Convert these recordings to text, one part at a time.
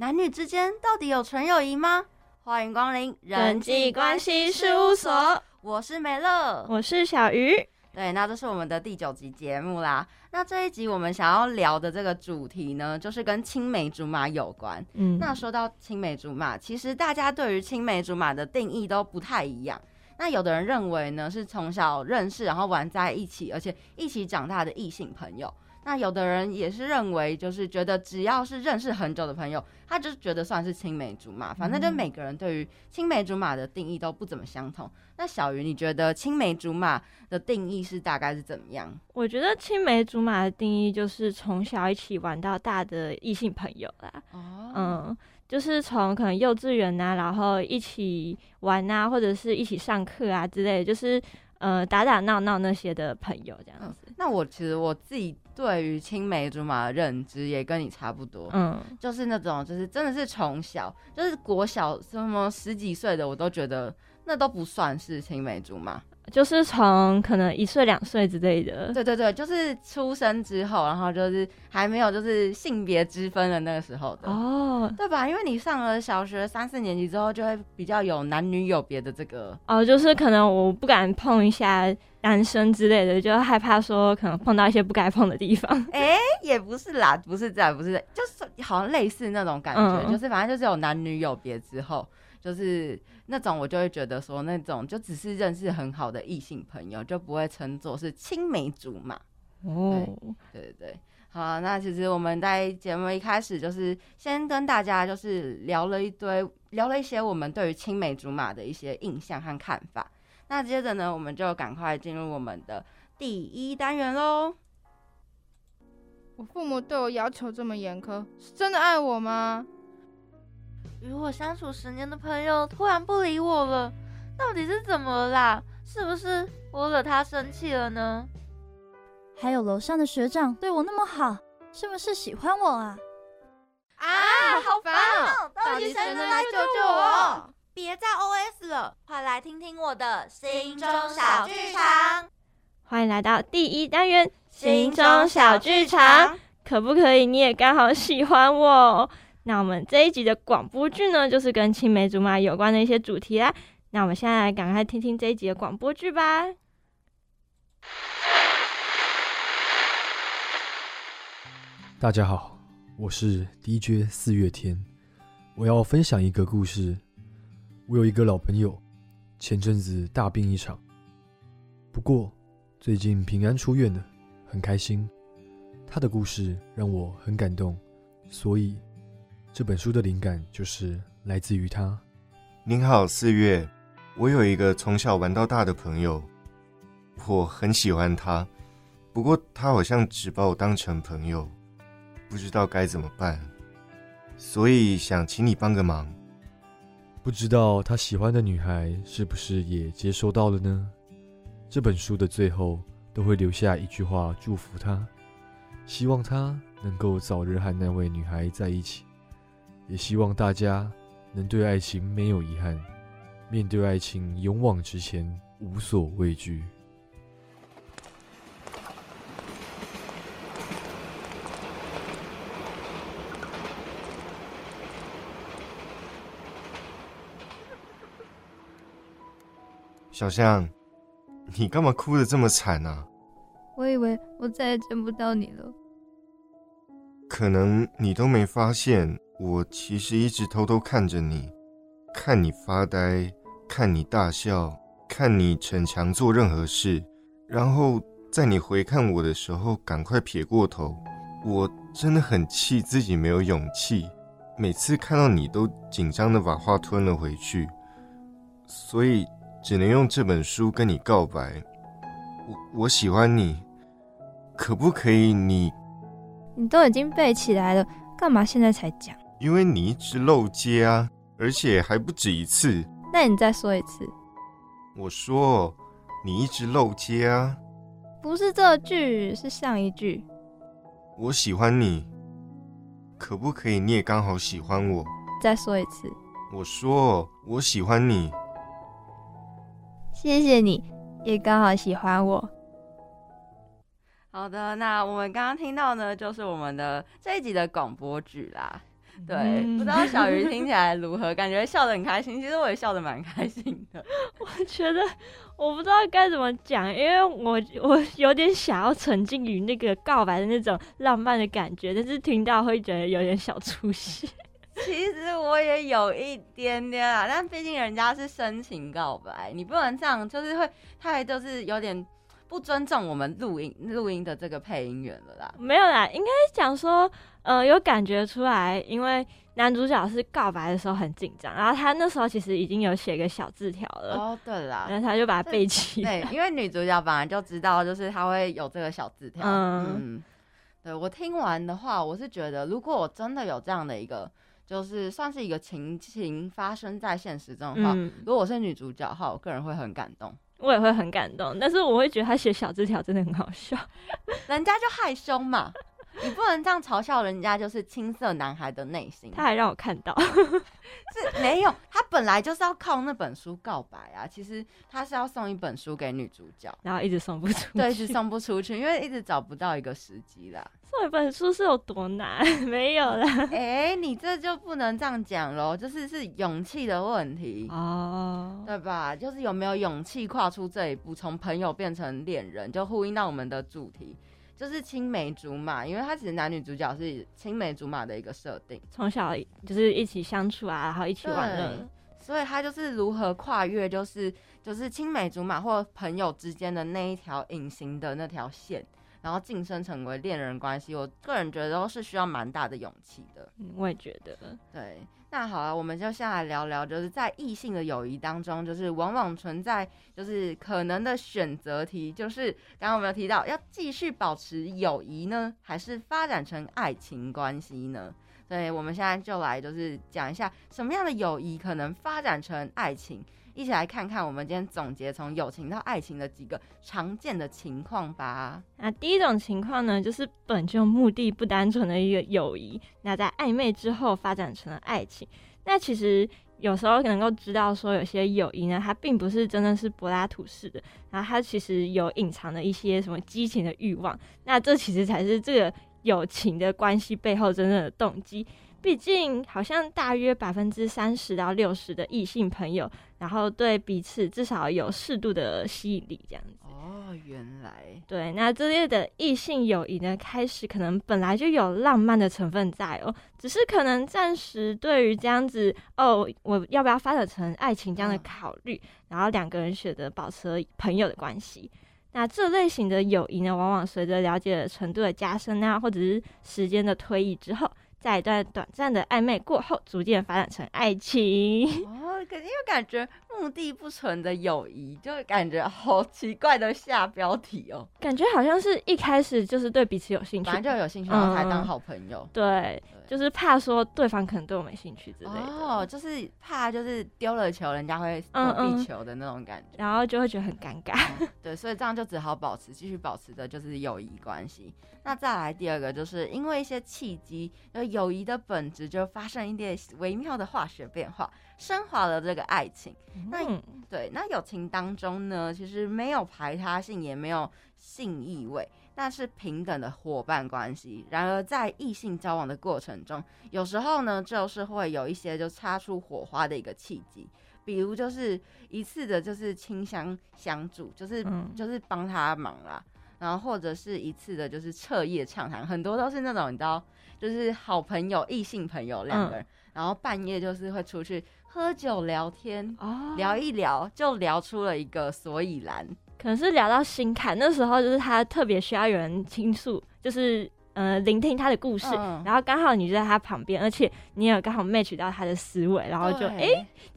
男女之间到底有纯友谊吗？欢迎光临人际关系事务所，我是美乐，我是小鱼。对，那这是我们的第九集节目啦。那这一集我们想要聊的这个主题呢，就是跟青梅竹马有关。嗯，那说到青梅竹马，其实大家对于青梅竹马的定义都不太一样。那有的人认为呢，是从小认识，然后玩在一起，而且一起长大的异性朋友。那有的人也是认为，就是觉得只要是认识很久的朋友，他就觉得算是青梅竹马。反正就每个人对于青梅竹马的定义都不怎么相同。那小鱼，你觉得青梅竹马的定义是大概是怎么样？我觉得青梅竹马的定义就是从小一起玩到大的异性朋友啦。哦，嗯，就是从可能幼稚园啊，然后一起玩啊，或者是一起上课啊之类，就是呃打打闹闹那些的朋友这样子。那我其实我自己。对于青梅竹马的认知也跟你差不多，嗯，就是那种，就是真的是从小，就是国小什么十几岁的，我都觉得那都不算是青梅竹马。就是从可能一岁两岁之类的，对对对，就是出生之后，然后就是还没有就是性别之分的那个时候的哦，对吧？因为你上了小学三四年级之后，就会比较有男女有别的这个哦，就是可能我不敢碰一下男生之类的，就害怕说可能碰到一些不该碰的地方。哎，也不是啦，不是这样，不是，就是好像类似那种感觉，就是反正就是有男女有别之后。就是那种我就会觉得说那种就只是认识很好的异性朋友，就不会称作是青梅竹马。哦，对对对，好，那其实我们在节目一开始就是先跟大家就是聊了一堆，聊了一些我们对于青梅竹马的一些印象和看法。那接着呢，我们就赶快进入我们的第一单元喽。我父母对我要求这么严苛，是真的爱我吗？与我相处十年的朋友突然不理我了，到底是怎么了啦？是不是我惹他生气了呢？还有楼上的学长对我那么好，是不是喜欢我啊？啊，好烦哦！到底谁能来救救我？别再 OS 了，快来听听我的心中小剧场。欢迎来到第一单元心中小剧场，可不可以你也刚好喜欢我？那我们这一集的广播剧呢，就是跟青梅竹马有关的一些主题啦。那我们现在来赶快听听这一集的广播剧吧。大家好，我是 DJ 四月天，我要分享一个故事。我有一个老朋友，前阵子大病一场，不过最近平安出院了，很开心。他的故事让我很感动，所以。这本书的灵感就是来自于他。您好，四月，我有一个从小玩到大的朋友，我很喜欢他，不过他好像只把我当成朋友，不知道该怎么办，所以想请你帮个忙。不知道他喜欢的女孩是不是也接收到了呢？这本书的最后都会留下一句话祝福他，希望他能够早日和那位女孩在一起。也希望大家能对爱情没有遗憾，面对爱情勇往直前，无所畏惧。小象，你干嘛哭的这么惨呢？我以为我再也见不到你了。可能你都没发现。我其实一直偷偷看着你，看你发呆，看你大笑，看你逞强做任何事，然后在你回看我的时候，赶快撇过头。我真的很气自己没有勇气，每次看到你都紧张的把话吞了回去，所以只能用这本书跟你告白。我我喜欢你，可不可以？你你都已经背起来了，干嘛现在才讲？因为你一直漏接啊，而且还不止一次。那你再说一次。我说你一直漏接啊。不是这句，是上一句。我喜欢你，可不可以？你也刚好喜欢我。再说一次。我说我喜欢你。谢谢你，也刚好喜欢我。好的，那我们刚刚听到呢，就是我们的这一集的广播剧啦。对，不知道小鱼听起来如何？感觉笑得很开心。其实我也笑得蛮开心的。我觉得我不知道该怎么讲，因为我我有点想要沉浸于那个告白的那种浪漫的感觉，但是听到会觉得有点小出戏。其实我也有一点点啊，但毕竟人家是深情告白，你不能这样，就是会太就是有点不尊重我们录音录音的这个配音员了啦。没有啦，应该讲说，呃，有感觉出来，因为男主角是告白的时候很紧张，然后他那时候其实已经有写个小字条了。哦，对啦，然后他就把它背起。对，因为女主角本来就知道，就是他会有这个小字条。嗯，对我听完的话，我是觉得，如果我真的有这样的一个。就是算是一个情情发生在现实中的话，如果我是女主角的话，我个人会很感动，我也会很感动。但是我会觉得他写小字条真的很好笑，人家就害羞嘛。你不能这样嘲笑人家，就是青涩男孩的内心。他还让我看到，是没有，他本来就是要靠那本书告白啊。其实他是要送一本书给女主角，然后一直送不出，对，一直送不出去，因为一直找不到一个时机啦。送一本书是有多难？没有啦。哎，你这就不能这样讲喽，就是是勇气的问题哦，对吧？就是有没有勇气跨出这一步，从朋友变成恋人，就呼应到我们的主题。就是青梅竹马，因为他其实男女主角是青梅竹马的一个设定，从小就是一起相处啊，然后一起玩乐，所以他就是如何跨越，就是就是青梅竹马或朋友之间的那一条隐形的那条线。然后晋升成为恋人关系，我个人觉得都是需要蛮大的勇气的。嗯，我也觉得。对，那好了，我们就先来聊聊，就是在异性的友谊当中，就是往往存在就是可能的选择题，就是刚刚我们有提到，要继续保持友谊呢，还是发展成爱情关系呢？所以我们现在就来就是讲一下什么样的友谊可能发展成爱情。一起来看看我们今天总结从友情到爱情的几个常见的情况吧。那第一种情况呢，就是本就目的不单纯的一个友谊，那在暧昧之后发展成了爱情。那其实有时候能够知道说，有些友谊呢，它并不是真的是柏拉图式的，然后它其实有隐藏的一些什么激情的欲望。那这其实才是这个友情的关系背后真正的动机。毕竟，好像大约百分之三十到六十的异性朋友，然后对彼此至少有适度的吸引力，这样子。哦，原来。对，那这类的异性友谊呢，开始可能本来就有浪漫的成分在哦，只是可能暂时对于这样子哦，我要不要发展成爱情这样的考虑，然后两个人选择保持朋友的关系。那这类型的友谊呢，往往随着了解程度的加深啊，或者是时间的推移之后。在一段短暂的暧昧过后，逐渐发展成爱情。哦，肯定又感觉。目的不纯的友谊，就感觉好奇怪的下标题哦，感觉好像是一开始就是对彼此有兴趣，反正就有兴趣，然后才当好朋友。对，就是怕说对方可能对我没兴趣之类的。哦，就是怕就是丢了球，人家会躲避球的那种感觉，然后就会觉得很尴尬。对，所以这样就只好保持继续保持着就是友谊关系。那再来第二个，就是因为一些契机，就友谊的本质就发生一点微妙的化学变化。升华了这个爱情，那对那友情当中呢，其实没有排他性，也没有性意味，那是平等的伙伴关系。然而在异性交往的过程中，有时候呢，就是会有一些就擦出火花的一个契机，比如就是一次的就是清香相助，就是就是帮他忙啦，然后或者是一次的就是彻夜畅谈，很多都是那种你知道，就是好朋友异性朋友两个人，然后半夜就是会出去。喝酒聊天，聊一聊就聊出了一个所以然，可能是聊到心坎。那时候就是他特别需要有人倾诉，就是呃聆听他的故事，然后刚好你就在他旁边，而且你也刚好 match 到他的思维，然后就哎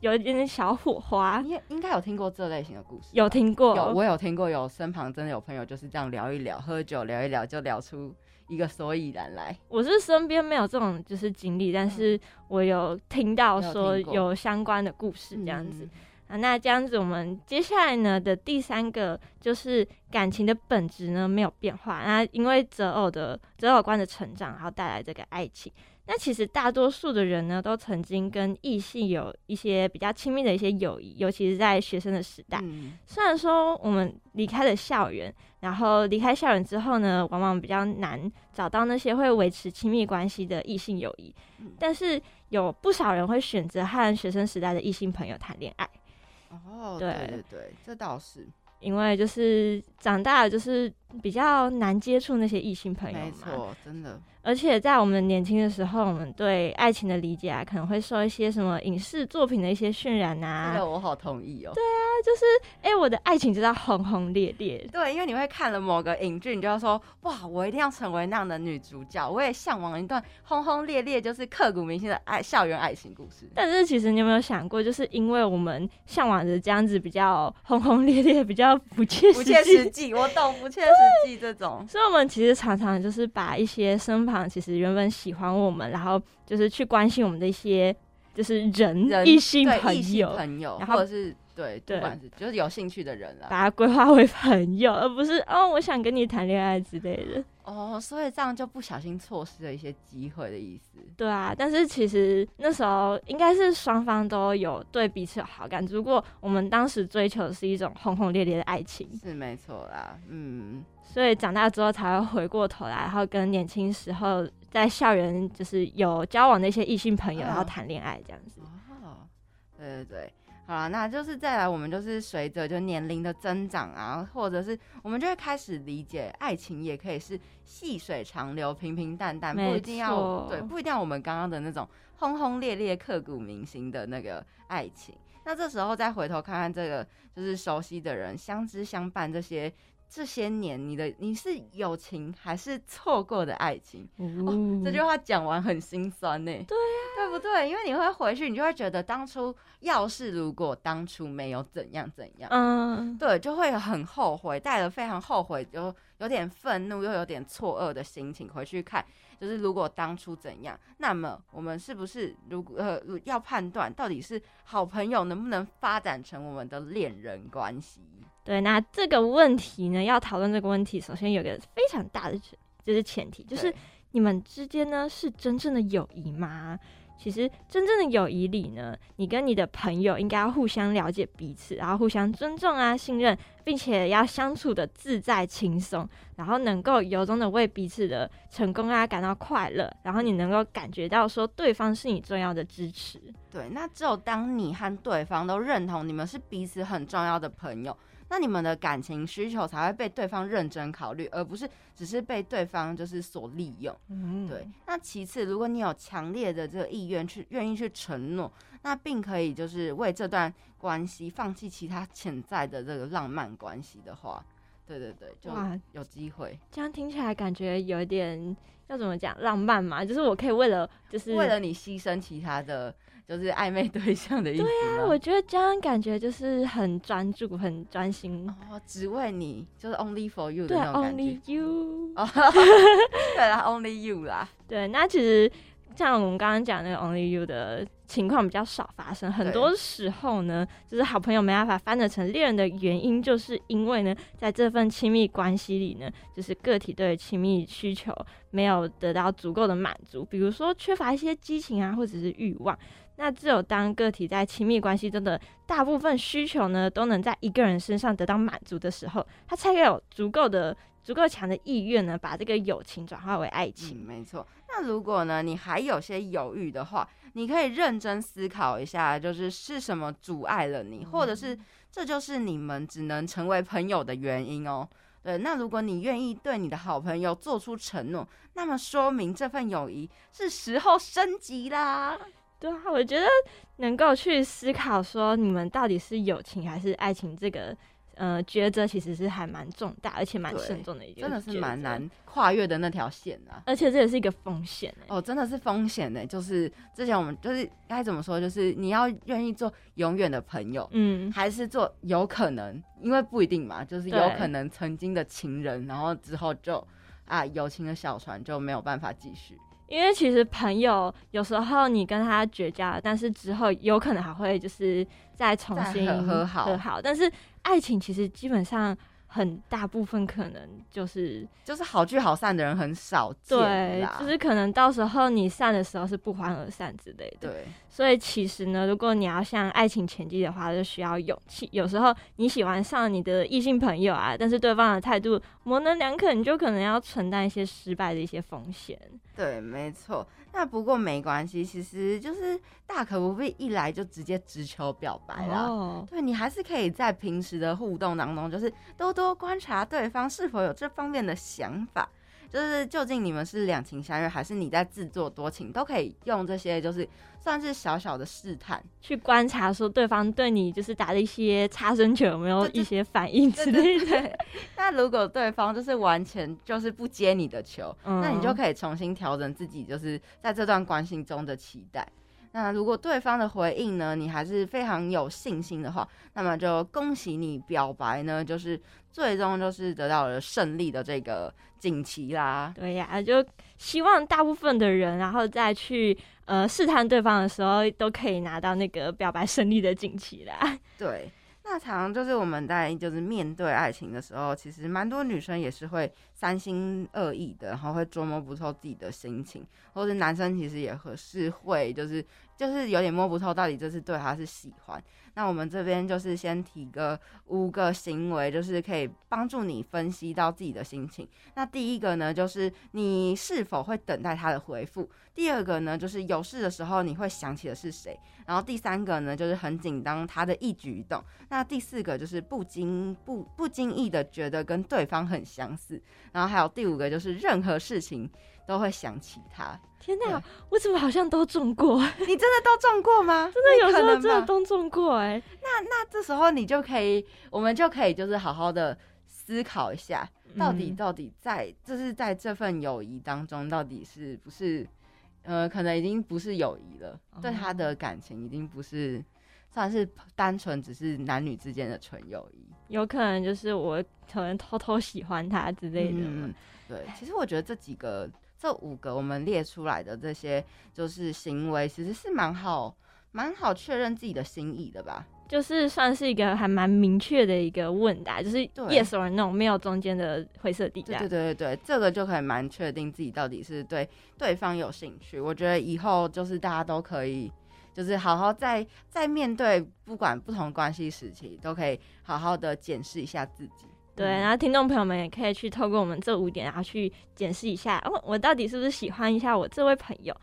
有一点点小火花。你应该有听过这类型的故事，有听过，有我有听过，有身旁真的有朋友就是这样聊一聊，喝酒聊一聊就聊出。一个所以然来，我是身边没有这种就是经历，但是我有听到说有相关的故事这样子啊。那这样子，我们接下来呢的第三个就是感情的本质呢没有变化，那因为择偶的择偶观的成长，然后带来这个爱情。那其实大多数的人呢，都曾经跟异性有一些比较亲密的一些友谊，尤其是在学生的时代。虽然说我们离开了校园，然后离开校园之后呢，往往比较难找到那些会维持亲密关系的异性友谊，但是有不少人会选择和学生时代的异性朋友谈恋爱。哦，对对对，这倒是。因为就是长大了，就是比较难接触那些异性朋友没错，真的。而且在我们年轻的时候，我们对爱情的理解啊，可能会受一些什么影视作品的一些渲染啊。这个我好同意哦。对啊，就是哎，我的爱情就要轰轰烈烈。对，因为你会看了某个影剧，你就要说哇，我一定要成为那样的女主角。我也向往一段轰轰烈烈，就是刻骨铭心的爱校园爱情故事。但是其实你有没有想过，就是因为我们向往着这样子比较轰轰烈烈、比较不切不切实际，我懂不切 实际这种。所以，我们其实常常就是把一些身旁其实原本喜欢我们，然后就是去关心我们的一些就是人异性朋友，朋友，或者是对，不管是就是有兴趣的人了，把它规划为朋友，而不是哦，我想跟你谈恋爱之类的。哦，所以这样就不小心错失了一些机会的意思。对啊，但是其实那时候应该是双方都有对彼此有好感，如果我们当时追求的是一种轰轰烈烈的爱情，是没错啦。嗯，所以长大之后才会回过头来，然后跟年轻时候在校园就是有交往的一些异性朋友，然后谈恋爱这样子。哦，对对对。啊，那就是再来，我们就是随着就年龄的增长啊，或者是我们就会开始理解，爱情也可以是细水长流、平平淡淡，不一定要对，不一定要我们刚刚的那种轰轰烈烈、刻骨铭心的那个爱情。那这时候再回头看看这个，就是熟悉的人、相知相伴这些。这些年，你的你是友情还是错过的爱情？哦，这句话讲完很心酸呢。对呀，对不对？因为你会回去，你就会觉得当初要是如果当初没有怎样怎样，嗯，对，就会很后悔，带了非常后悔，有有点愤怒又有点错愕的心情回去看。就是如果当初怎样，那么我们是不是如果呃要判断到底是好朋友能不能发展成我们的恋人关系？对，那这个问题呢，要讨论这个问题，首先有个非常大的就是前提，就是你们之间呢是真正的友谊吗？其实真正的友谊里呢，你跟你的朋友应该要互相了解彼此，然后互相尊重啊、信任，并且要相处的自在轻松，然后能够由衷的为彼此的成功啊感到快乐，然后你能够感觉到说对方是你重要的支持。对，那只有当你和对方都认同你们是彼此很重要的朋友。那你们的感情需求才会被对方认真考虑，而不是只是被对方就是所利用。嗯，对。那其次，如果你有强烈的这个意愿去愿意去承诺，那并可以就是为这段关系放弃其他潜在的这个浪漫关系的话，对对对，就有机会。这样听起来感觉有点要怎么讲浪漫嘛？就是我可以为了就是为了你牺牲其他的。就是暧昧对象的意思。对啊，我觉得这样感觉就是很专注、很专心哦，只为你，就是 only for you 的那种感觉。Only you。对啦，only you 啦。对，那其实像我们刚刚讲那个 only you 的情况比较少发生，很多时候呢，就是好朋友没办法翻得成恋人的原因，就是因为呢，在这份亲密关系里呢，就是个体对亲密需求没有得到足够的满足，比如说缺乏一些激情啊，或者是欲望。那只有当个体在亲密关系中的大部分需求呢，都能在一个人身上得到满足的时候，他才有足够的、足够强的意愿呢，把这个友情转化为爱情。没错。那如果呢，你还有些犹豫的话，你可以认真思考一下，就是是什么阻碍了你，或者是这就是你们只能成为朋友的原因哦。对，那如果你愿意对你的好朋友做出承诺，那么说明这份友谊是时候升级啦。对啊，我觉得能够去思考说你们到底是友情还是爱情，这个呃抉择其实是还蛮重大，而且蛮慎重的一个，真的是蛮难跨越的那条线啊。而且这也是一个风险哦，真的是风险呢。就是之前我们就是该怎么说，就是你要愿意做永远的朋友，嗯，还是做有可能，因为不一定嘛，就是有可能曾经的情人，然后之后就啊友情的小船就没有办法继续。因为其实朋友有时候你跟他绝交了，但是之后有可能还会就是再重新和好和好。但是爱情其实基本上很大部分可能就是就是好聚好散的人很少见，对，就是可能到时候你散的时候是不欢而散之类的。对，所以其实呢，如果你要向爱情前进的话，就需要勇气。有时候你喜欢上你的异性朋友啊，但是对方的态度模棱两可，你就可能要承担一些失败的一些风险。对，没错。那不过没关系，其实就是大可不必一来就直接直球表白了。对你还是可以在平时的互动当中，就是多多观察对方是否有这方面的想法。就是究竟你们是两情相悦，还是你在自作多情，都可以用这些，就是算是小小的试探，去观察说对方对你就是打的一些擦身球有没有一些反应之类的。那如果对方就是完全就是不接你的球，那你就可以重新调整自己，就是在这段关系中的期待。那如果对方的回应呢，你还是非常有信心的话，那么就恭喜你表白呢，就是最终就是得到了胜利的这个锦旗啦。对呀，就希望大部分的人，然后再去呃试探对方的时候，都可以拿到那个表白胜利的锦旗啦。对。那常就是我们在就是面对爱情的时候，其实蛮多女生也是会三心二意的，然后会捉摸不透自己的心情，或者男生其实也合是会就是就是有点摸不透到底这是对还是喜欢。那我们这边就是先提个五个行为，就是可以帮助你分析到自己的心情。那第一个呢，就是你是否会等待他的回复；第二个呢，就是有事的时候你会想起的是谁；然后第三个呢，就是很紧张他的一举一动；那第四个就是不经不不经意的觉得跟对方很相似；然后还有第五个就是任何事情都会想起他。天哪，我怎么好像都中过？你真的都中过吗？真的有时候真的都中过哎。那那这时候你就可以，我们就可以就是好好的思考一下，到底到底在就是在这份友谊当中，到底是不是呃，可能已经不是友谊了，对他的感情已经不是算是单纯只是男女之间的纯友谊，有可能就是我可能偷偷喜欢他之类的。嗯，对，其实我觉得这几个。这五个我们列出来的这些就是行为，其实是蛮好、蛮好确认自己的心意的吧？就是算是一个还蛮明确的一个问答，就是 yes or no，没有中间的灰色地带。对对对对，这个就可以蛮确定自己到底是对对方有兴趣。我觉得以后就是大家都可以，就是好好在在面对不管不同关系时期，都可以好好的检视一下自己。对，然后听众朋友们也可以去透过我们这五点，然后去检视一下，哦，我到底是不是喜欢一下我这位朋友？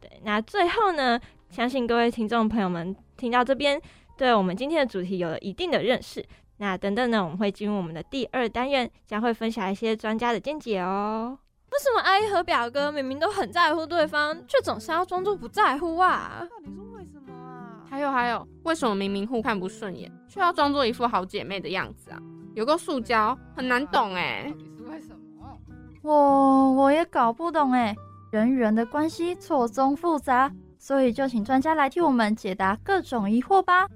对，那最后呢，相信各位听众朋友们听到这边，对我们今天的主题有了一定的认识。那等等呢，我们会进入我们的第二单元，将会分享一些专家的见解哦。为什么阿姨和表哥明明都很在乎对方，却总是要装作不在乎啊？到底是为什么啊？还有还有，为什么明明互看不顺眼，却要装作一副好姐妹的样子啊？有个塑胶很难懂哎，到底是为什么？我我也搞不懂哎，人与人的关系错综复杂，所以就请专家来替我们解答各种疑惑吧。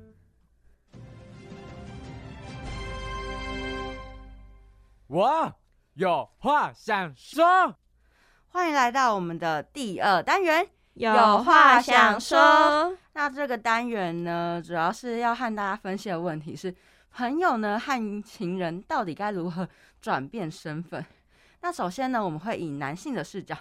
我有话想说，欢迎来到我们的第二单元，有话想说。那这个单元呢，主要是要和大家分析的问题是。朋友呢和情人到底该如何转变身份？那首先呢，我们会以男性的视角，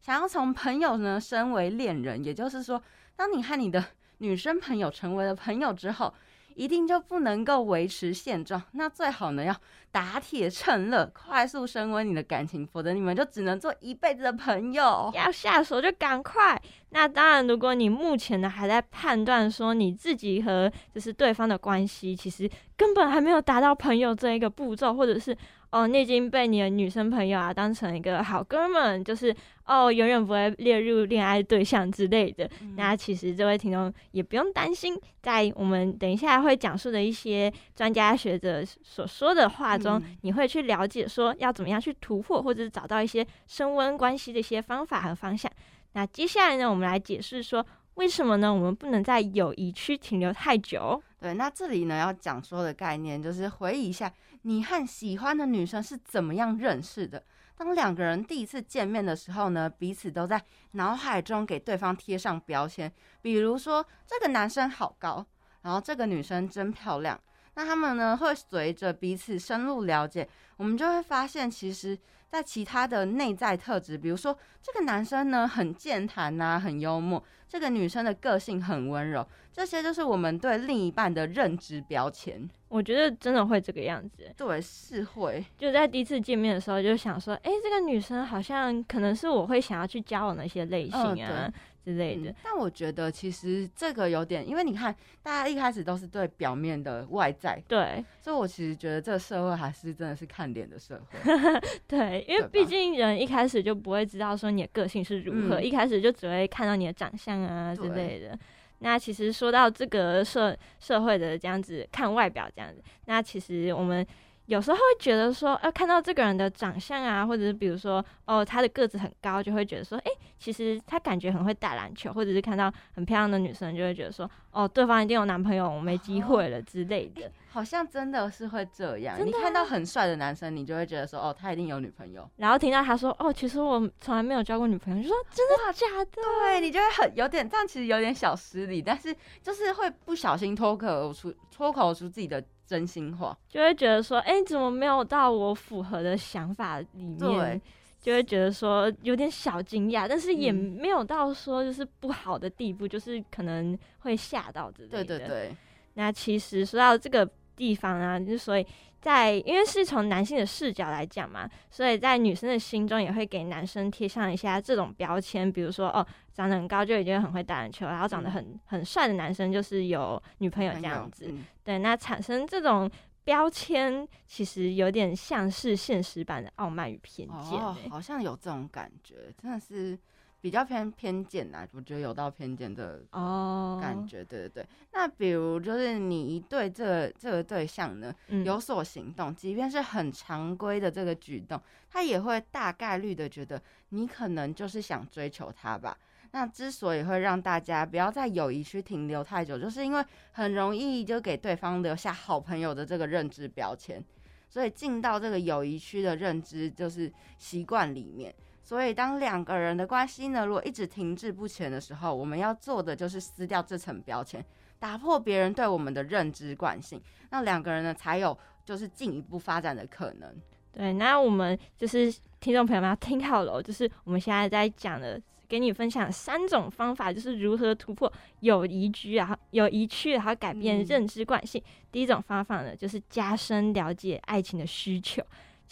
想要从朋友呢升为恋人，也就是说，当你和你的女生朋友成为了朋友之后。一定就不能够维持现状，那最好呢要打铁趁热，快速升温你的感情，否则你们就只能做一辈子的朋友。要下手就赶快。那当然，如果你目前呢还在判断说你自己和就是对方的关系，其实根本还没有达到朋友这一个步骤，或者是。哦，你已经被你的女生朋友啊当成一个好哥们，就是哦，永远不会列入恋爱对象之类的。那其实这位听众也不用担心，在我们等一下会讲述的一些专家学者所说的话中，你会去了解说要怎么样去突破，或者是找到一些升温关系的一些方法和方向。那接下来呢，我们来解释说为什么呢？我们不能在友谊区停留太久。对，那这里呢要讲说的概念就是回忆一下。你和喜欢的女生是怎么样认识的？当两个人第一次见面的时候呢，彼此都在脑海中给对方贴上标签，比如说这个男生好高，然后这个女生真漂亮。那他们呢会随着彼此深入了解，我们就会发现，其实在其他的内在特质，比如说这个男生呢很健谈呐，很幽默。这个女生的个性很温柔，这些就是我们对另一半的认知标签。我觉得真的会这个样子，对，是会。就在第一次见面的时候，就想说，哎，这个女生好像可能是我会想要去交往的一些类型啊。之类的，但我觉得其实这个有点，因为你看，大家一开始都是对表面的外在，对，所以我其实觉得这个社会还是真的是看脸的社会 对，因为毕竟人一开始就不会知道说你的个性是如何，一开始就只会看到你的长相啊之类的。那其实说到这个社社会的这样子看外表这样子，那其实我们。有时候会觉得说，呃，看到这个人的长相啊，或者是比如说，哦，他的个子很高，就会觉得说，哎，其实他感觉很会打篮球，或者是看到很漂亮的女生，就会觉得说，哦，对方一定有男朋友，我没机会了之类的。好像真的是会这样。你看到很帅的男生，你就会觉得说，哦，他一定有女朋友。然后听到他说，哦，其实我从来没有交过女朋友，就说真的假的？对你就会很有点这样，其实有点小失礼，但是就是会不小心脱口出脱口出自己的。真心话就会觉得说，哎，怎么没有到我符合的想法里面？就会觉得说有点小惊讶，但是也没有到说就是不好的地步，就是可能会吓到之类的。对对对。那其实说到这个地方啊，就所以。在，因为是从男性的视角来讲嘛，所以在女生的心中也会给男生贴上一下这种标签，比如说哦，长得很高就已经很会打篮球，然后长得很很帅的男生就是有女朋友这样子。对，那产生这种标签，其实有点像是现实版的傲慢与偏见。哦，好像有这种感觉，真的是。比较偏偏见呐，我觉得有到偏见的哦感觉，对对对。那比如就是你一对这个这个对象呢有所行动，即便是很常规的这个举动，他也会大概率的觉得你可能就是想追求他吧。那之所以会让大家不要在友谊区停留太久，就是因为很容易就给对方留下好朋友的这个认知标签，所以进到这个友谊区的认知就是习惯里面。所以，当两个人的关系呢，如果一直停滞不前的时候，我们要做的就是撕掉这层标签，打破别人对我们的认知惯性，那两个人呢，才有就是进一步发展的可能。对，那我们就是听众朋友们要听好了，就是我们现在在讲的，给你分享三种方法，就是如何突破友谊区啊，友谊区，然后改变认知惯性。第一种方法呢，就是加深了解爱情的需求。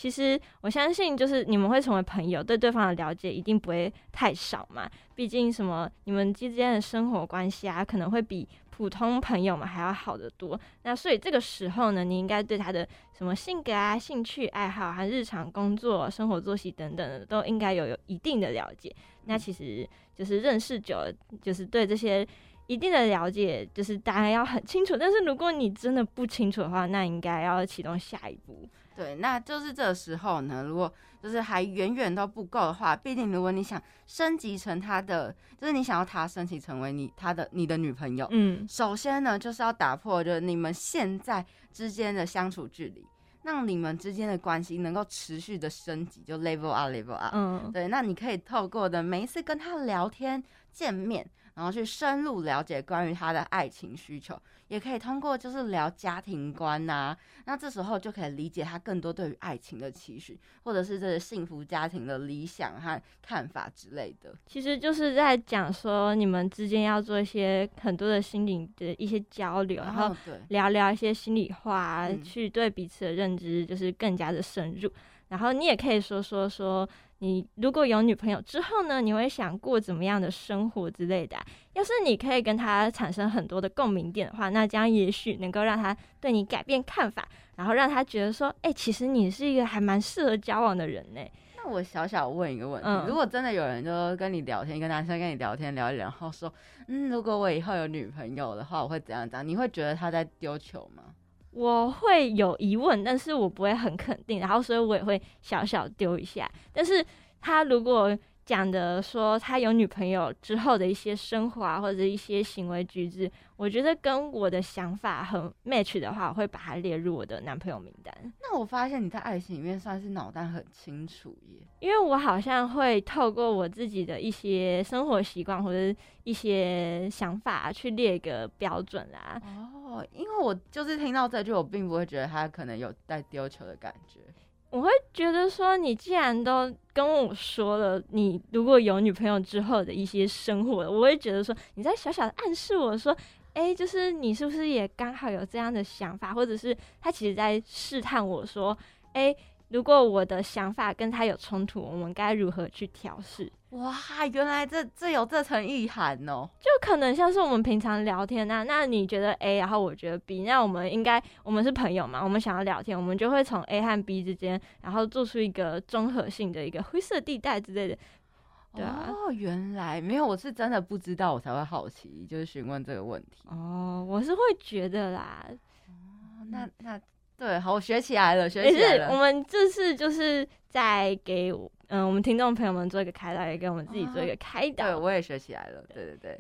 其实我相信，就是你们会成为朋友，对对方的了解一定不会太少嘛。毕竟什么，你们之间的生活关系啊，可能会比普通朋友们还要好得多。那所以这个时候呢，你应该对他的什么性格啊、兴趣爱好，还日常工作、生活作息等等的，都应该有有一定的了解。那其实就是认识久了，就是对这些一定的了解，就是大家要很清楚。但是如果你真的不清楚的话，那应该要启动下一步。对，那就是这时候呢，如果就是还远远都不够的话，毕竟如果你想升级成他的，就是你想要他升级成为你他的你的女朋友，嗯，首先呢就是要打破就是你们现在之间的相处距离，让你们之间的关系能够持续的升级，就 level up level up，嗯，对，那你可以透过的每一次跟他聊天见面。然后去深入了解关于他的爱情需求，也可以通过就是聊家庭观呐，那这时候就可以理解他更多对于爱情的期许，或者是这个幸福家庭的理想和看法之类的。其实就是在讲说你们之间要做一些很多的心理的一些交流，然后聊聊一些心里话，去对彼此的认知就是更加的深入。然后你也可以说说说。你如果有女朋友之后呢？你会想过怎么样的生活之类的？要是你可以跟他产生很多的共鸣点的话，那这样也许能够让他对你改变看法，然后让他觉得说，哎，其实你是一个还蛮适合交往的人呢。那我小小问一个问题：如果真的有人就跟你聊天，一个男生跟你聊天聊一聊，然后说，嗯，如果我以后有女朋友的话，我会怎样怎样？你会觉得他在丢球吗？我会有疑问，但是我不会很肯定，然后所以我也会小小丢一下。但是他如果讲的说他有女朋友之后的一些生活啊，或者一些行为举止，我觉得跟我的想法很 match 的话，我会把它列入我的男朋友名单。那我发现你在爱情里面算是脑袋很清楚耶，因为我好像会透过我自己的一些生活习惯或者一些想法去列一个标准啦。哦。哦，因为我就是听到这句，我并不会觉得他可能有带丢球的感觉。我会觉得说，你既然都跟我说了，你如果有女朋友之后的一些生活，我会觉得说，你在小小的暗示我说，哎，就是你是不是也刚好有这样的想法，或者是他其实在试探我说，哎。如果我的想法跟他有冲突，我们该如何去调试？哇，原来这这有这层意涵哦！就可能像是我们平常聊天那那你觉得 A，然后我觉得 B，那我们应该我们是朋友嘛？我们想要聊天，我们就会从 A 和 B 之间，然后做出一个综合性的一个灰色地带之类的。对啊，哦，原来没有，我是真的不知道，我才会好奇，就是询问这个问题。哦，我是会觉得啦。哦，那那。对，好，我学起来了，学起来了。我们这次就是在给嗯我们听众朋友们做一个开导，也给我们自己做一个开导。对，我也学起来了。对对对，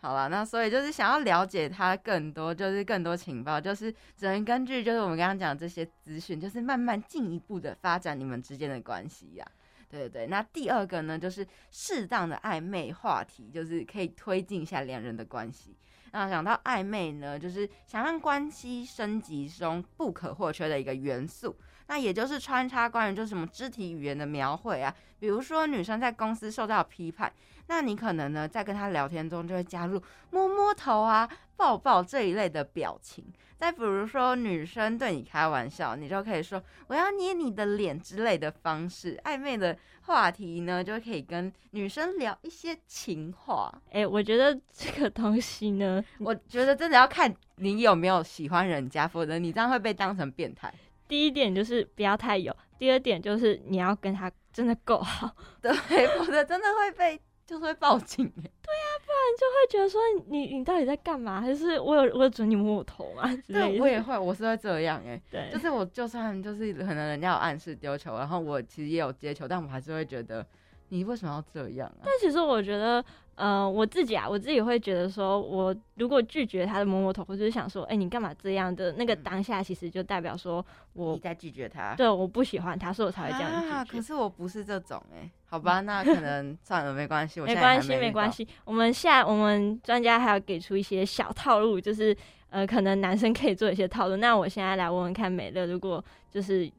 好了，那所以就是想要了解他更多，就是更多情报，就是只能根据就是我们刚刚讲这些资讯，就是慢慢进一步的发展你们之间的关系呀。对对对，那第二个呢，就是适当的暧昧话题，就是可以推进一下两人的关系。那讲到暧昧呢，就是想让关系升级中不可或缺的一个元素。那也就是穿插关于就是什么肢体语言的描绘啊，比如说女生在公司受到批判，那你可能呢在跟他聊天中就会加入摸摸头啊、抱抱这一类的表情。再比如说女生对你开玩笑，你就可以说我要捏你的脸之类的方式，暧昧的。话题呢，就可以跟女生聊一些情话。哎，我觉得这个东西呢，我觉得真的要看你有没有喜欢人家，否则你这样会被当成变态。第一点就是不要太有，第二点就是你要跟他真的够好，对，否则真的会被。就是会报警 对呀，不然就会觉得说你你到底在干嘛？还是我有我有准你摸我头吗？对，我也会，我是会这样哎。对，就是我就算就是可能人家有暗示丢球，然后我其实也有接球，但我还是会觉得你为什么要这样啊？但其实我觉得。呃，我自己啊，我自己会觉得说，我如果拒绝他的摸摸头，或者是想说，哎，你干嘛这样的？那个当下其实就代表说我在拒绝他，对，我不喜欢他，所以我才会这样拒绝。可是我不是这种哎，好吧，那可能算了，没关系，没关系，没关系。我们下我们专家还要给出一些小套路，就是呃，可能男生可以做一些套路。那我现在来问问看，美乐，如果就是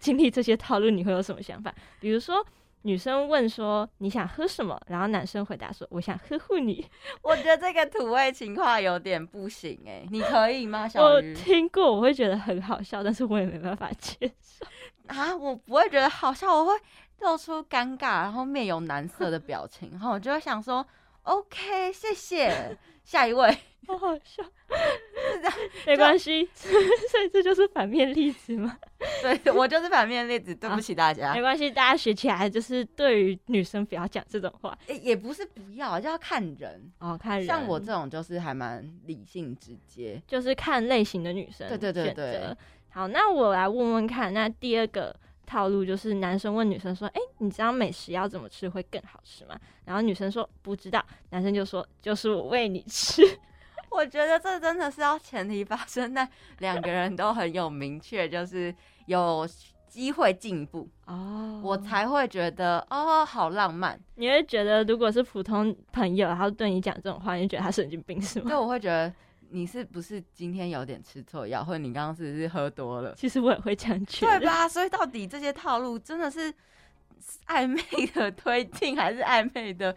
经历这些套路，你会有什么想法？比如说。女生问说：“你想喝什么？”然后男生回答说：“我想呵护你。”我觉得这个土味情话有点不行哎，你可以吗？小鱼？我听过，我会觉得很好笑，但是我也没办法接受 啊！我不会觉得好笑，我会露出尴尬，然后面有难色的表情，然后我就会想说：“OK，谢谢，下一位。”好好笑，没关系，所以这就是反面例子嘛？对我就是反面例子，对不起大家，没关系，大家学起来就是对于女生不要讲这种话，也也不是不要，就要看人哦，看人。像我这种就是还蛮理性直接，就是看类型的女生。对对对对。好，那我来问问看，那第二个套路就是男生问女生说：“哎，你知道美食要怎么吃会更好吃吗？”然后女生说：“不知道。”男生就说：“就是我喂你吃。”我觉得这真的是要前提发生在两个人都很有明确，就是有机会进步哦，我才会觉得哦，好浪漫。你会觉得如果是普通朋友，然后对你讲这种话，你觉得他神经病是吗？对，我会觉得你是不是今天有点吃错药，或者你刚刚是不是喝多了？其实我也会这样觉得，对吧？所以到底这些套路真的是暧昧的 推进，还是暧昧的，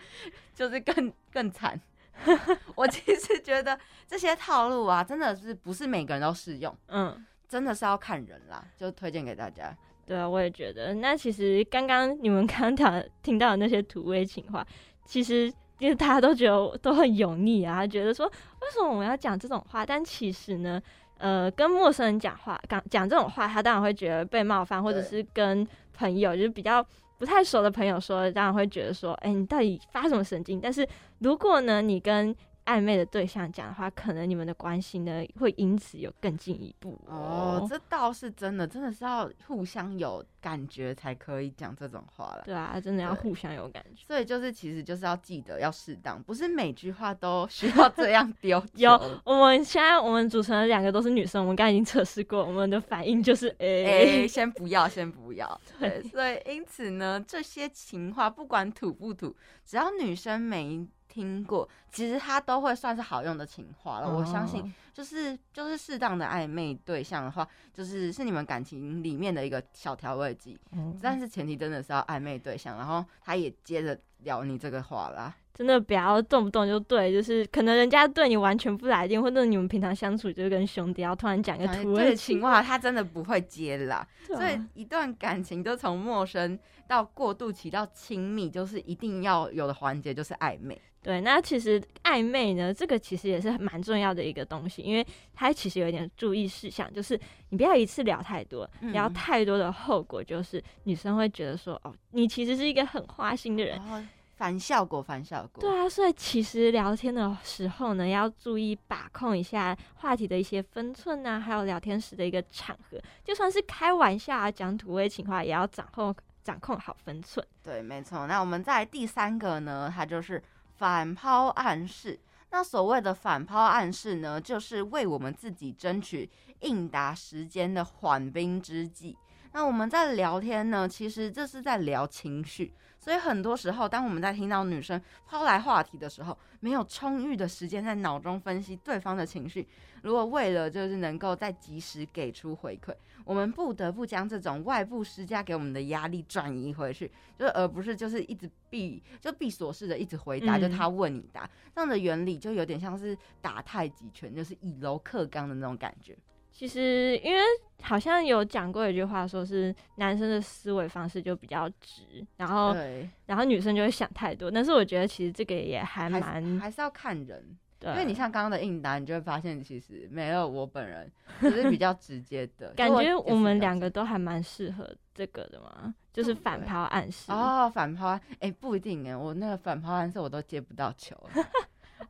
就是更更惨？我其实觉得这些套路啊，真的是不是每个人都适用。嗯，真的是要看人啦，就推荐给大家。对啊，我也觉得。那其实刚刚你们 刚刚听到的那些土味情话，其实因为大家都觉得都很油腻啊，觉得说为什么我们要讲这种话？但其实呢，呃，跟陌生人讲话，讲讲这种话，他当然会觉得被冒犯，或者是跟朋友就是比较。不太熟的朋友说，当然会觉得说，哎，你到底发什么神经？但是如果呢，你跟暧昧的对象讲的话，可能你们的关系呢会因此有更进一步哦。这倒是真的，真的是要互相有感觉才可以讲这种话了。对啊，真的要互相有感觉。所以就是，其实就是要记得要适当，不是每句话都需要这样丢。有，我们现在我们组成的两个都是女生，我们刚已经测试过，我们的反应就是，哎，先不要，先不要。对，所以因此呢，这些情话不管土不土，只要女生没。听过，其实它都会算是好用的情话了。我相信，就是就是适当的暧昧对象的话，就是是你们感情里面的一个小调味剂。但是前提真的是要暧昧对象，然后他也接着聊你这个话啦。真的不要动不动就对，就是可能人家对你完全不来电，或者你们平常相处就是跟兄弟，然后突然讲个土味情话，他真的不会接啦。所以一段感情都从陌生到过渡期到亲密，就是一定要有的环节就是暧昧。对，那其实暧昧呢，这个其实也是蛮重要的一个东西，因为它其实有一点注意事项，就是你不要一次聊太多，聊太多的后果就是女生会觉得说，哦，你其实是一个很花心的人。反效果，反效果。对啊，所以其实聊天的时候呢，要注意把控一下话题的一些分寸啊，还有聊天时的一个场合。就算是开玩笑啊，讲土味情话，也要掌控掌控好分寸。对，没错。那我们在第三个呢，它就是反抛暗示。那所谓的反抛暗示呢，就是为我们自己争取应答时间的缓兵之计。那我们在聊天呢，其实这是在聊情绪。所以很多时候，当我们在听到女生抛来话题的时候，没有充裕的时间在脑中分析对方的情绪。如果为了就是能够在及时给出回馈，我们不得不将这种外部施加给我们的压力转移回去，就是而不是就是一直闭就闭锁式的一直回答，就他问你答，这样的原理就有点像是打太极拳，就是以柔克刚的那种感觉。其实，因为好像有讲过一句话，说是男生的思维方式就比较直，然后，然后女生就会想太多。但是我觉得其实这个也还蛮还是要看人，因为你像刚刚的应答，你就会发现其实没有我本人只是比较直接的 感觉。我们两个都还蛮适合这个的嘛，就是反抛暗示哦，反抛哎不一定哎，我那个反抛暗示我都接不到球。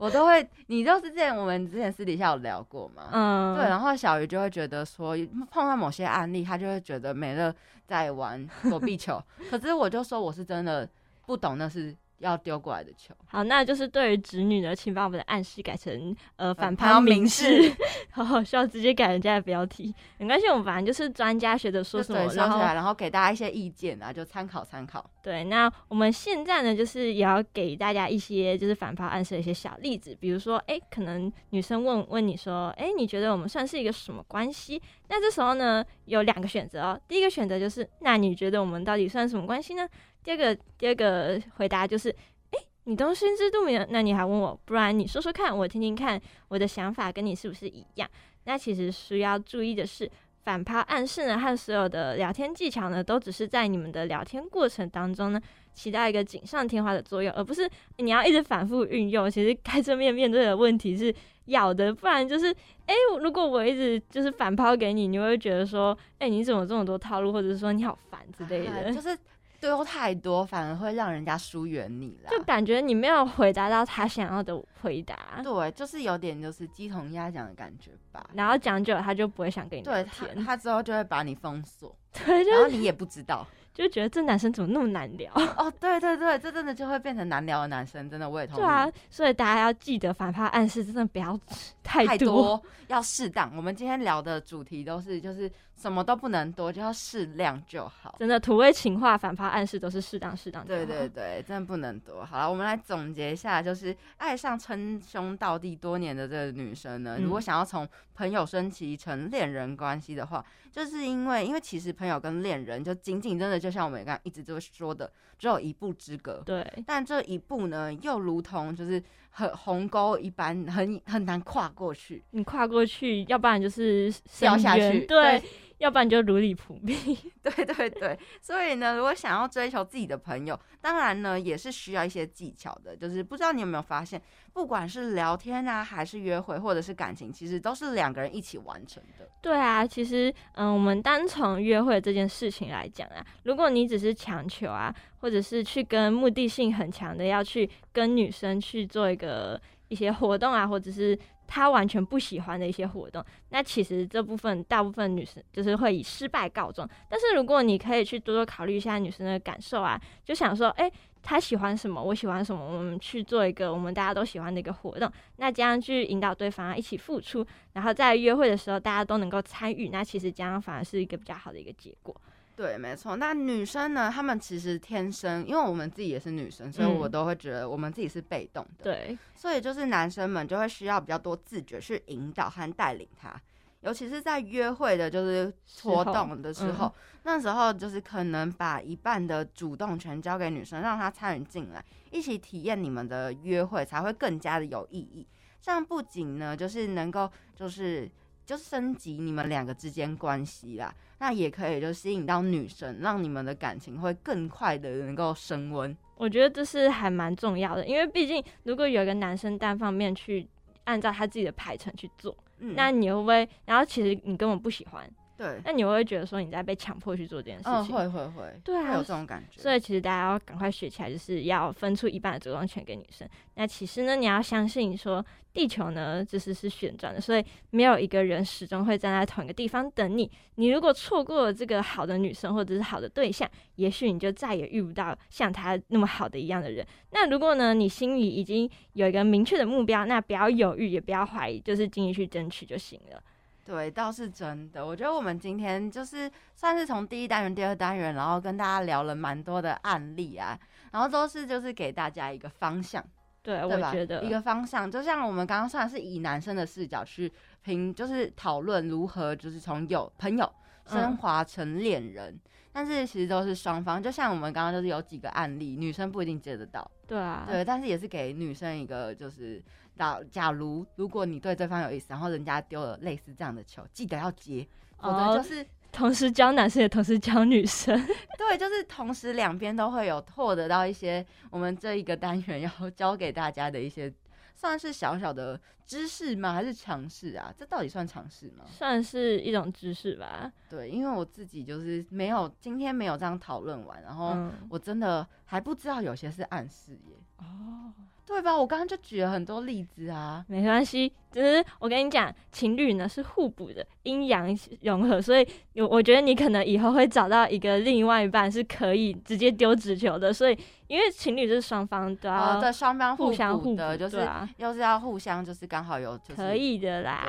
我都会，你就是之前我们之前私底下有聊过嘛，嗯，对，然后小鱼就会觉得说碰到某些案例，他就会觉得美乐在玩躲避球，可是我就说我是真的不懂那是。要丢过来的球，好，那就是对于侄女呢，请把我们的暗示改成呃反抛明示，好好笑，直接改人家的标题，没关系，我们反正就是专家学者说什么，然后然后给大家一些意见啊，就参考参考。对，那我们现在呢，就是也要给大家一些就是反抛暗示的一些小例子，比如说，哎，可能女生问问你说，哎，你觉得我们算是一个什么关系？那这时候呢，有两个选择哦，第一个选择就是，那你觉得我们到底算什么关系呢？第二个第二个回答就是，哎，你都心知肚明，那你还问我？不然你说说看，我听听看，我的想法跟你是不是一样？那其实需要注意的是，反抛暗示呢，和所有的聊天技巧呢，都只是在你们的聊天过程当中呢，起到一个锦上添花的作用，而不是你要一直反复运用。其实该正面面对的问题是要的，不然就是，哎，如果我一直就是反抛给你，你会觉得说，哎，你怎么这么多套路，或者是说你好烦之类的，就是。丢太多反而会让人家疏远你了，就感觉你没有回答到他想要的回答。对，就是有点就是鸡同鸭讲的感觉吧。然后讲久了，他就不会想跟你聊天，他之后就会把你封锁。对，然后你也不知道。就觉得这男生怎么那么难聊哦？对对对，这真的就会变成难聊的男生，真的我也同意。对啊，所以大家要记得反派暗示，真的不要太多，要适当。我们今天聊的主题都是，就是什么都不能多，就要适量就好。真的土味情话、反派暗示都是适当适当。对对对，真的不能多。好了，我们来总结一下，就是爱上称兄道弟多年的这个女生呢，如果想要从朋友升级成恋人关系的话。就是因为，因为其实朋友跟恋人就仅仅真的就像我们刚刚一直都说的，只有一步之隔。对，但这一步呢，又如同就是很鸿沟一般，很很难跨过去。你跨过去，要不然就是掉下去。对。要不然就如履薄冰。对 对对，所以呢，如果想要追求自己的朋友，当然呢也是需要一些技巧的。就是不知道你有没有发现，不管是聊天啊，还是约会，或者是感情，其实都是两个人一起完成的。对啊，其实嗯，我们单从约会这件事情来讲啊，如果你只是强求啊，或者是去跟目的性很强的要去跟女生去做一个一些活动啊，或者是。他完全不喜欢的一些活动，那其实这部分大部分女生就是会以失败告终。但是如果你可以去多多考虑一下女生的感受啊，就想说，哎，她喜欢什么，我喜欢什么，我们去做一个我们大家都喜欢的一个活动，那这样去引导对方啊一起付出，然后在约会的时候大家都能够参与，那其实这样反而是一个比较好的一个结果。对，没错。那女生呢？她们其实天生，因为我们自己也是女生，所以我都会觉得我们自己是被动的。对，所以就是男生们就会需要比较多自觉去引导和带领他，尤其是在约会的，就是活动的时候，那时候就是可能把一半的主动权交给女生，让她参与进来，一起体验你们的约会，才会更加的有意义。这样不仅呢，就是能够就是。就升级你们两个之间关系啦，那也可以就吸引到女生，让你们的感情会更快的能够升温。我觉得这是还蛮重要的，因为毕竟如果有一个男生单方面去按照他自己的排程去做，那你会不会？然后其实你根本不喜欢。对，那你会会觉得说你在被强迫去做这件事情？会会会，对啊，有这种感觉。所以其实大家要赶快学起来，就是要分出一半的主动权给女生。那其实呢，你要相信说，地球呢就是是旋转的，所以没有一个人始终会站在同一个地方等你。你如果错过了这个好的女生或者是好的对象，也许你就再也遇不到像她那么好的一样的人。那如果呢，你心里已经有一个明确的目标，那不要犹豫，也不要怀疑，就是尽力去争取就行了。对，倒是真的。我觉得我们今天就是算是从第一单元、第二单元，然后跟大家聊了蛮多的案例啊，然后都是就是给大家一个方向，对，我觉得一个方向。就像我们刚刚算是以男生的视角去评，就是讨论如何就是从有朋友升华成恋人，但是其实都是双方。就像我们刚刚就是有几个案例，女生不一定接得到，对啊，对，但是也是给女生一个就是。假假如如果你对对方有意思，然后人家丢了类似这样的球，记得要接，否则就是同时教男生也同时教女生。对，就是同时两边都会有获得到一些我们这一个单元 要教给大家的一些，算是小小的知识吗？还是尝试啊？这到底算尝试吗？算是一种知识吧。对，因为我自己就是没有今天没有这样讨论完，然后我真的还不知道有些是暗示耶。哦。对吧？我刚刚就举了很多例子啊，没关系，只是我跟你讲，情侣呢是互补的，阴阳融合，所以我我觉得你可能以后会找到一个另外一半是可以直接丢直球的，所以因为情侣是双方都要对双方互相互的，就是啊又是要互相，就是刚好有可以的啦。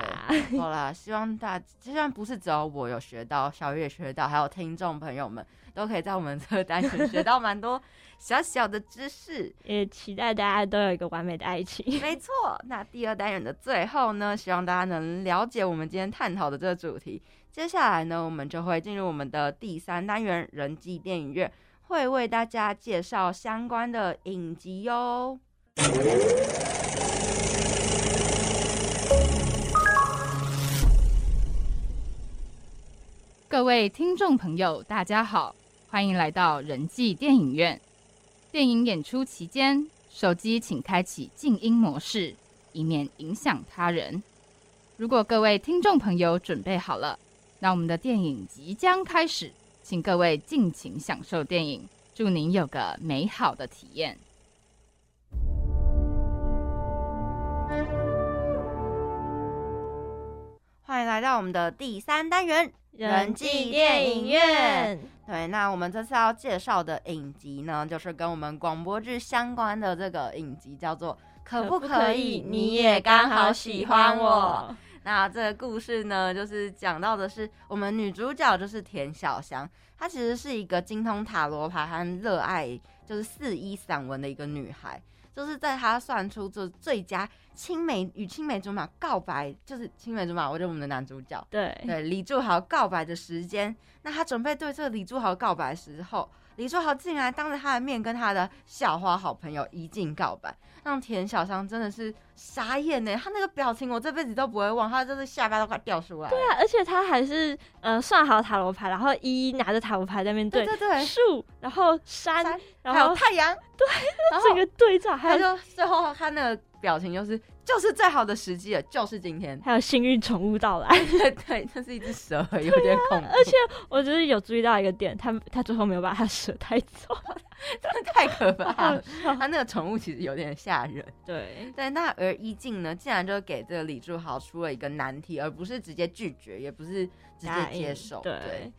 好啦，希望大虽然不是只有我有学到，小月学到，还有听众朋友们都可以在我们这个单元学到蛮多。小小的知识，也期待大家都有一个完美的爱情。没错，那第二单元的最后呢，希望大家能了解我们今天探讨的这个主题。接下来呢，我们就会进入我们的第三单元——人际电影院，会为大家介绍相关的影集哟。各位听众朋友，大家好，欢迎来到人际电影院。电影演出期间，手机请开启静音模式，以免影响他人。如果各位听众朋友准备好了，那我们的电影即将开始，请各位尽情享受电影，祝您有个美好的体验。欢迎来到我们的第三单元——人际电影院。对，那我们这次要介绍的影集呢，就是跟我们广播剧相关的这个影集，叫做《可不可以你也刚好喜欢我》。那这个故事呢，就是讲到的是我们女主角就是田小香，她其实是一个精通塔罗牌和热爱就是四一散文的一个女孩。就是在他算出这最佳青梅与青梅竹马告白，就是青梅竹马，我就是我们的男主角。对对，李柱豪告白的时间，那他准备对这个李柱豪告白时候，李书豪竟然当着他的面跟他的校花好朋友一镜告白，让田小香真的是傻眼呢。他那个表情我这辈子都不会忘，他真是下巴都快掉出来。对啊，而且他还是呃算好塔罗牌，然后一一拿着塔罗牌在面对，对对对，树，然后山，然后太阳，对，这个对照，还有最后他那个表情就是。就是最好的时机了，就是今天。还有幸运宠物到来，对对，这是一只蛇，有点恐怖。而且我就是有注意到一个点，他他最后没有把他蛇带走，真的太可怕了。他那个宠物其实有点吓人。对对，那而一静呢，竟然就给这个李柱豪出了一个难题，而不是直接拒绝，也不是直接接受。对。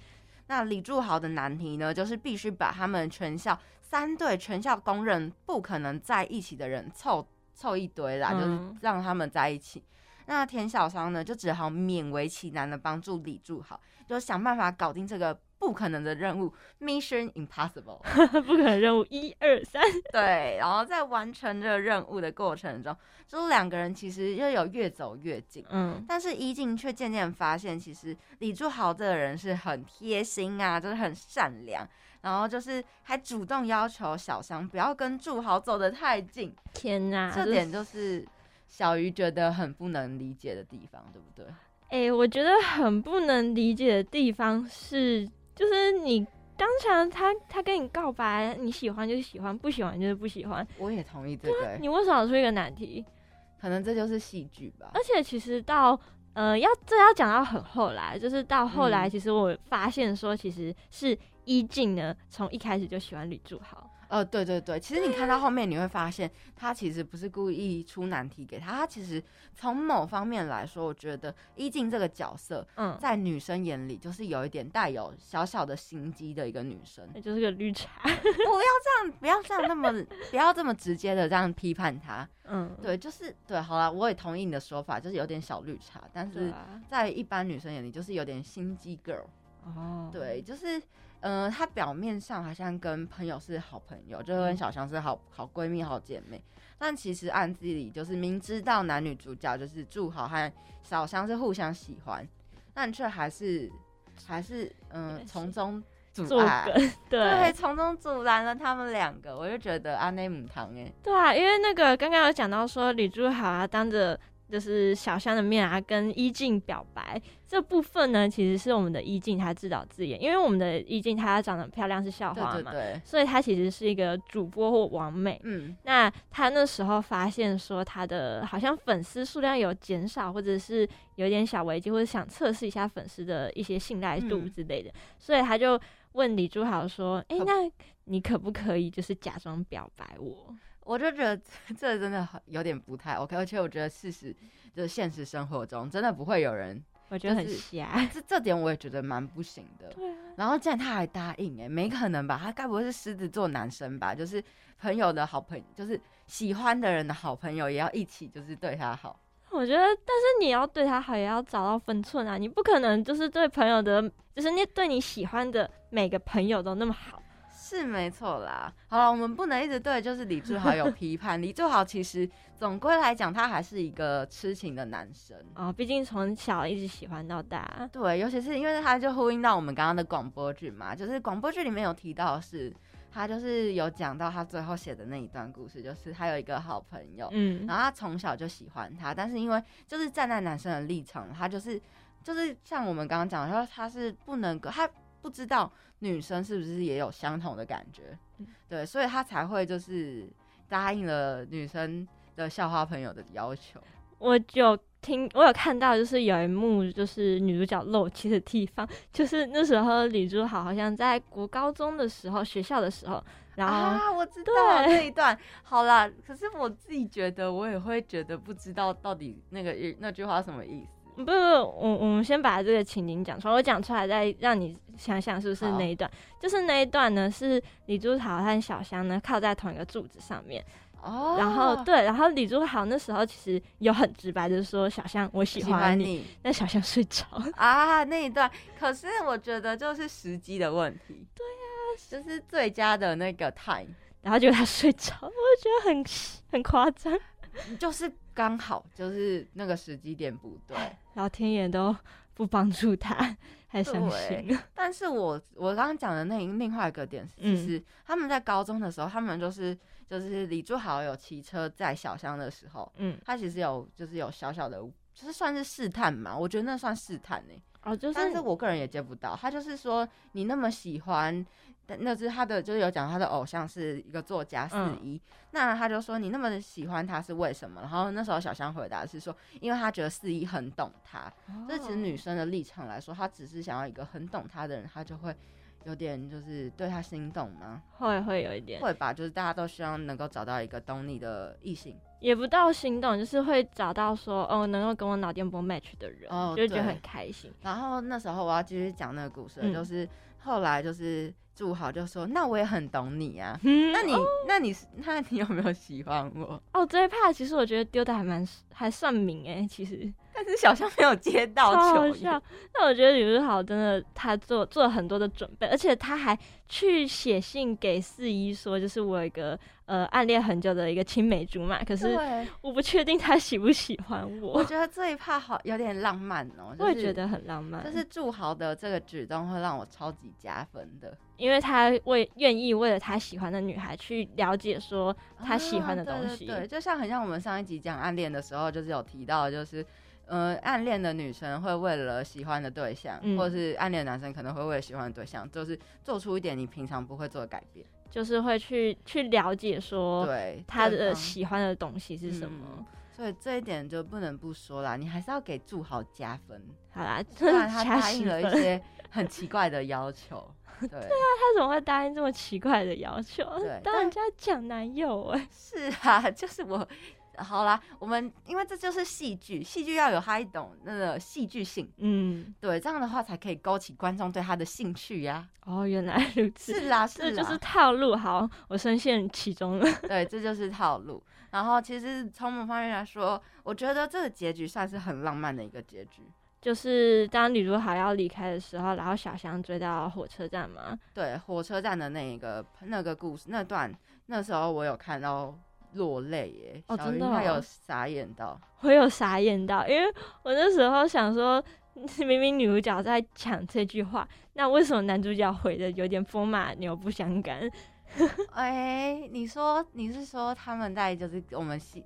那李柱豪的难题呢，就是必须把他们全校三对全校公认不可能在一起的人凑。凑一堆啦，就是让他们在一起。那田小商呢，就只好勉为其难的帮助李柱豪，就想办法搞定这个不可能的任务，Mission Impossible，不可能任务一二三。对，然后在完成这个任务的过程中，就是两个人其实又有越走越近。嗯，但是一静却渐渐发现，其实李柱豪这个人是很贴心啊，就是很善良，然后就是还主动要求小香不要跟祝豪走得太近。天哪，这点就是小鱼觉得很不能理解的地方，对不对？哎，我觉得很不能理解的地方是。就是你当场他他跟你告白，你喜欢就是喜欢，不喜欢就是不喜欢。我也同意这个。你为什么出一个难题？可能这就是戏剧吧。而且其实到呃要这要讲到很后来，就是到后来，其实我发现说，其实是一静呢从一开始就喜欢吕祝豪。呃，对对对，其实你看到后面，你会发现他其实不是故意出难题给他，他其实从某方面来说，我觉得一静这个角色，嗯，在女生眼里就是有一点带有小小的心机的一个女生，就是个绿茶。不要这样，不要这样那么，不要这么直接的这样批判他。嗯，对，就是对，好了，我也同意你的说法，就是有点小绿茶，但是在一般女生眼里，就是有点心机 girl。哦，对，就是。嗯，她表面上好像跟朋友是好朋友，就跟小香是好好闺蜜、好姐妹，但其实暗地里就是明知道男女主角就是祝好和小香是互相喜欢，但却还是还是嗯从中阻拦，对，从中阻拦了他们两个，我就觉得阿内姆堂哎，对啊，因为那个刚刚有讲到说李祝豪啊，当着。就是小香的面啊，跟依静表白这部分呢，其实是我们的依静她自导自演，因为我们的依静她长得漂亮是校花嘛，所以她其实是一个主播或王美。嗯，那她那时候发现说她的好像粉丝数量有减少，或者是有点小危机，或者想测试一下粉丝的一些信赖度之类的，所以她就问李珠豪说：“哎，那你可不可以就是假装表白我？”我就觉得 这真的很有点不太 OK，而且我觉得事实就是现实生活中真的不会有人，我觉得很瞎，这这点我也觉得蛮不行的。对啊，然后竟然他还答应，哎，没可能吧？他该不会是狮子座男生吧？就是朋友的好朋友，就是喜欢的人的好朋友，也要一起就是对他好。我觉得，但是你要对他好，也要找到分寸啊！你不可能就是对朋友的，就是你对你喜欢的每个朋友都那么好。是没错啦，好了，我们不能一直对就是李志豪有批判。李志豪其实总归来讲，他还是一个痴情的男生啊，毕竟从小一直喜欢到大。对，尤其是因为他就呼应到我们刚刚的广播剧嘛，就是广播剧里面有提到，是他就是有讲到他最后写的那一段故事，就是他有一个好朋友，嗯，然后他从小就喜欢他，但是因为就是站在男生的立场，他就是就是像我们刚刚讲的，说他是不能够他。不知道女生是不是也有相同的感觉，对，所以他才会就是答应了女生的校花朋友的要求。我有听，我有看到，就是有一幕，就是女主角露怯的地方，就是那时候李珠好好像在国高中的时候，学校的时候，然后啊，我知道这一段。好啦，可是我自己觉得，我也会觉得不知道到底那个那句话什么意思。不不，我我们先把这个情景讲出来，我讲出来再让你想想是不是那一段。就是那一段呢，是李珠豪和小香呢靠在同一个柱子上面。哦。然后对，然后李珠豪那时候其实有很直白的说：“小香，我喜欢你。”但小香睡着啊，那一段。可是我觉得就是时机的问题。对呀，就是最佳的那个 time，然后就他睡着，我觉得很很夸张。就是刚好就是那个时机点不对，老天爷都不帮助他，太伤心。但是我我刚刚讲的那另外一个点，其实他们在高中的时候，他们就是就是李柱豪有骑车载小香的时候，嗯，他其实有就是有小小的，就是算是试探嘛，我觉得那算试探呢。哦，就是，但是我个人也接不到。他就是说，你那么喜欢，那是他的，就是有讲他的偶像是一个作家四一，那他就说你那么喜欢他是为什么？然后那时候小香回答是说，因为他觉得四一很懂他。这其实女生的立场来说，她只是想要一个很懂她的人，她就会。有点就是对他心动吗？会会有一点，会吧。就是大家都希望能够找到一个懂你的异性，也不到心动，就是会找到说哦，能够跟我脑电波 match 的人，哦就觉得很开心。然后那时候我要继续讲那个故事，就是后来就是祝豪就说：“那我也很懂你啊，那你那你那你有没有喜欢我？” 哦，这一趴其实我觉得丢的还蛮还算明哎，其实。但是小象没有接到球，那我觉得李如豪真的他做做了很多的准备，而且他还去写信给四一说，就是我有一个呃暗恋很久的一个青梅竹马，可是我不确定他喜不喜欢我。我觉得这一趴好有点浪漫哦，我也觉得很浪漫。就是祝豪的这个举动会让我超级加分的，因为他为愿意为了他喜欢的女孩去了解说他喜欢的东西，对，就像很像我们上一集讲暗恋的时候，就是有提到就是。呃，暗恋的女生会为了喜欢的对象，或者是暗恋的男生可能会为了喜欢的对象，就是做出一点你平常不会做的改变，就是会去去了解说，对他的喜欢的东西是什么。所以这一点就不能不说啦，你还是要给祝豪加分。好啦，虽然他 答应了一些很奇怪的要求，对 对啊，他怎么会答应这么奇怪的要求？对，当人家讲男友哎，是啊，就是我。好啦，我们因为这就是戏剧，戏剧要有它一种那个戏剧性，嗯，对，这样的话才可以勾起观众对他的兴趣呀。哦，原来如此，是啦，是啦，这就是套路。好，我深陷其中了。对，这就是套路。然后，其实从某方面来说，我觉得这个结局算是很浪漫的一个结局，就是当女主角要离开的时候，然后小香追到火车站嘛。对，火车站的那一个那个故事那段，那时候我有看到。落泪耶！哦，真的，有傻眼到，我有傻眼到，因为我那时候想说，明明女主角在讲这句话，那为什么男主角回的有点风马牛不相干？哎，你说你是说他们在就是我们戏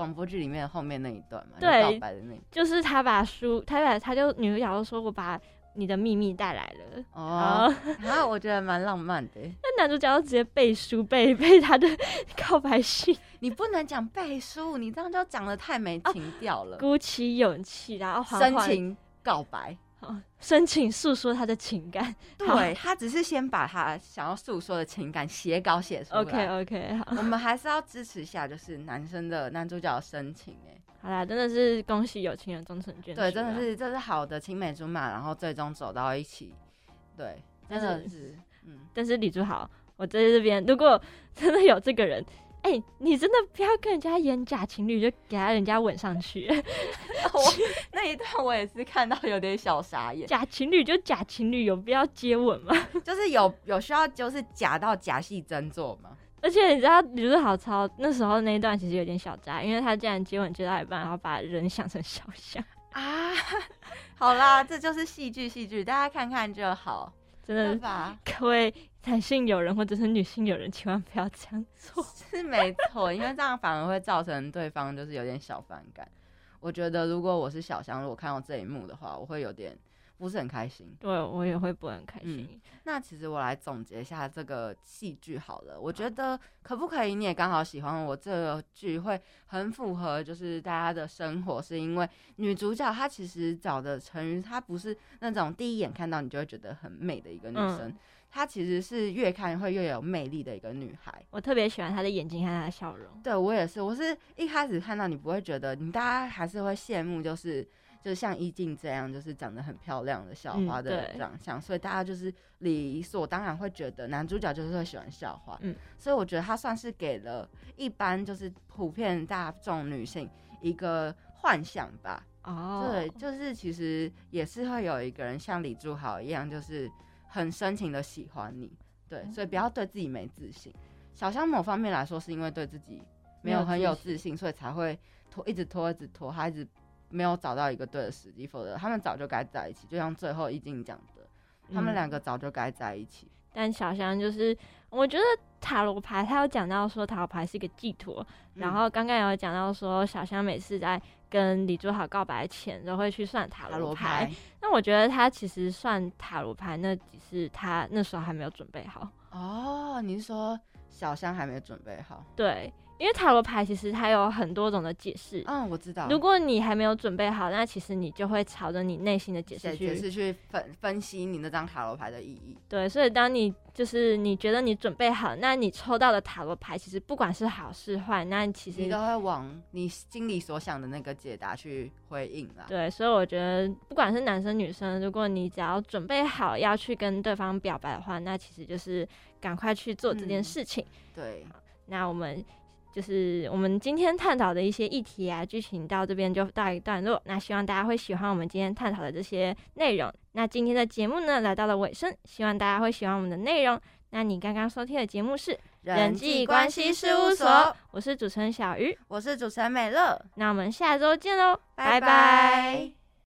广播剧里面后面那一段嘛？对，告白的那，就是他把书，他把他就女主角就说我把。你的秘密带来了哦，然后我觉得蛮浪漫的。那男主角就直接背书背 背他的告白信，你不能讲背书，你这样就讲的太没情调了。鼓起勇气，然后深情告白，深情诉说他的情感。对他只是先把他想要诉说的情感写稿写出来。OK OK，好，我们还是要支持一下，就是男生的男主角的深情哎。好啦，真的是恭喜有情人终成眷属。对，真的是这是好的青梅竹马，然后最终走到一起。对，真的是，嗯。但是李珠豪，我在这边，如果真的有这个人，哎，你真的不要跟人家演假情侣，就给他人家吻上去。我那一段我也是看到有点小傻眼。假情侣就假情侣，有必要接吻吗？就是有有需要，就是假到假戏真做吗？而且你知道李如豪超那时候那一段其实有点小渣，因为他竟然接吻接到一半，然后把人想成小象 啊！好啦，这就是戏剧，戏剧大家看看就好，真的吧？各位男性友人或者是女性友人，千万不要这样做，是没错，因为这样反而会造成对方就是有点小反感。我觉得如果我是小香，如果看到这一幕的话，我会有点。不是很开心，对我也会不很开心。那其实我来总结一下这个戏剧好了，我觉得可不可以？你也刚好喜欢我这个剧，会很符合就是大家的生活，是因为女主角她其实找的成语，她不是那种第一眼看到你就会觉得很美的一个女生，她其实是越看会越有魅力的一个女孩。我特别喜欢她的眼睛和她的笑容。对我也是，我是一开始看到你不会觉得，你大家还是会羡慕，就是。就像依静这样，就是长得很漂亮的校花的长相，所以大家就是理所当然会觉得男主角就是会喜欢校花。嗯，所以我觉得他算是给了一般就是普遍大众女性一个幻想吧。哦，对，就是其实也是会有一个人像李柱豪一样，就是很深情的喜欢你。对，所以不要对自己没自信。小香某方面来说，是因为对自己没有很有自信，所以才会拖，一直拖，一直拖，他一直。没有找到一个对的时机，否则他们早就该在一起。就像最后一静讲的，他们两个早就该在一起。但小香就是，我觉得塔罗牌他有讲到说塔罗牌是一个寄托，然后刚刚有讲到说小香每次在跟李珠豪告白前都会去算塔罗牌。那我觉得他其实算塔罗牌，那只是他那时候还没有准备好。哦，你是说小香还没准备好？对。因为塔罗牌其实它有很多种的解释。嗯，我知道。如果你还没有准备好，那其实你就会朝着你内心的解释去解释去分分析你那张塔罗牌的意义。对，所以当你就是你觉得你准备好，那你抽到的塔罗牌其实不管是好是坏，那其实你都会往你心里所想的那个解答去回应啦。对，所以我觉得不管是男生女生，如果你只要准备好要去跟对方表白的话，那其实就是赶快去做这件事情。对，那我们。就是我们今天探讨的一些议题啊，剧情到这边就到一段落。那希望大家会喜欢我们今天探讨的这些内容。那今天的节目呢，来到了尾声，希望大家会喜欢我们的内容。那你刚刚收听的节目是人际关系事务所，我是主持人小鱼，我是主持人美乐。那我们下周见喽，拜拜。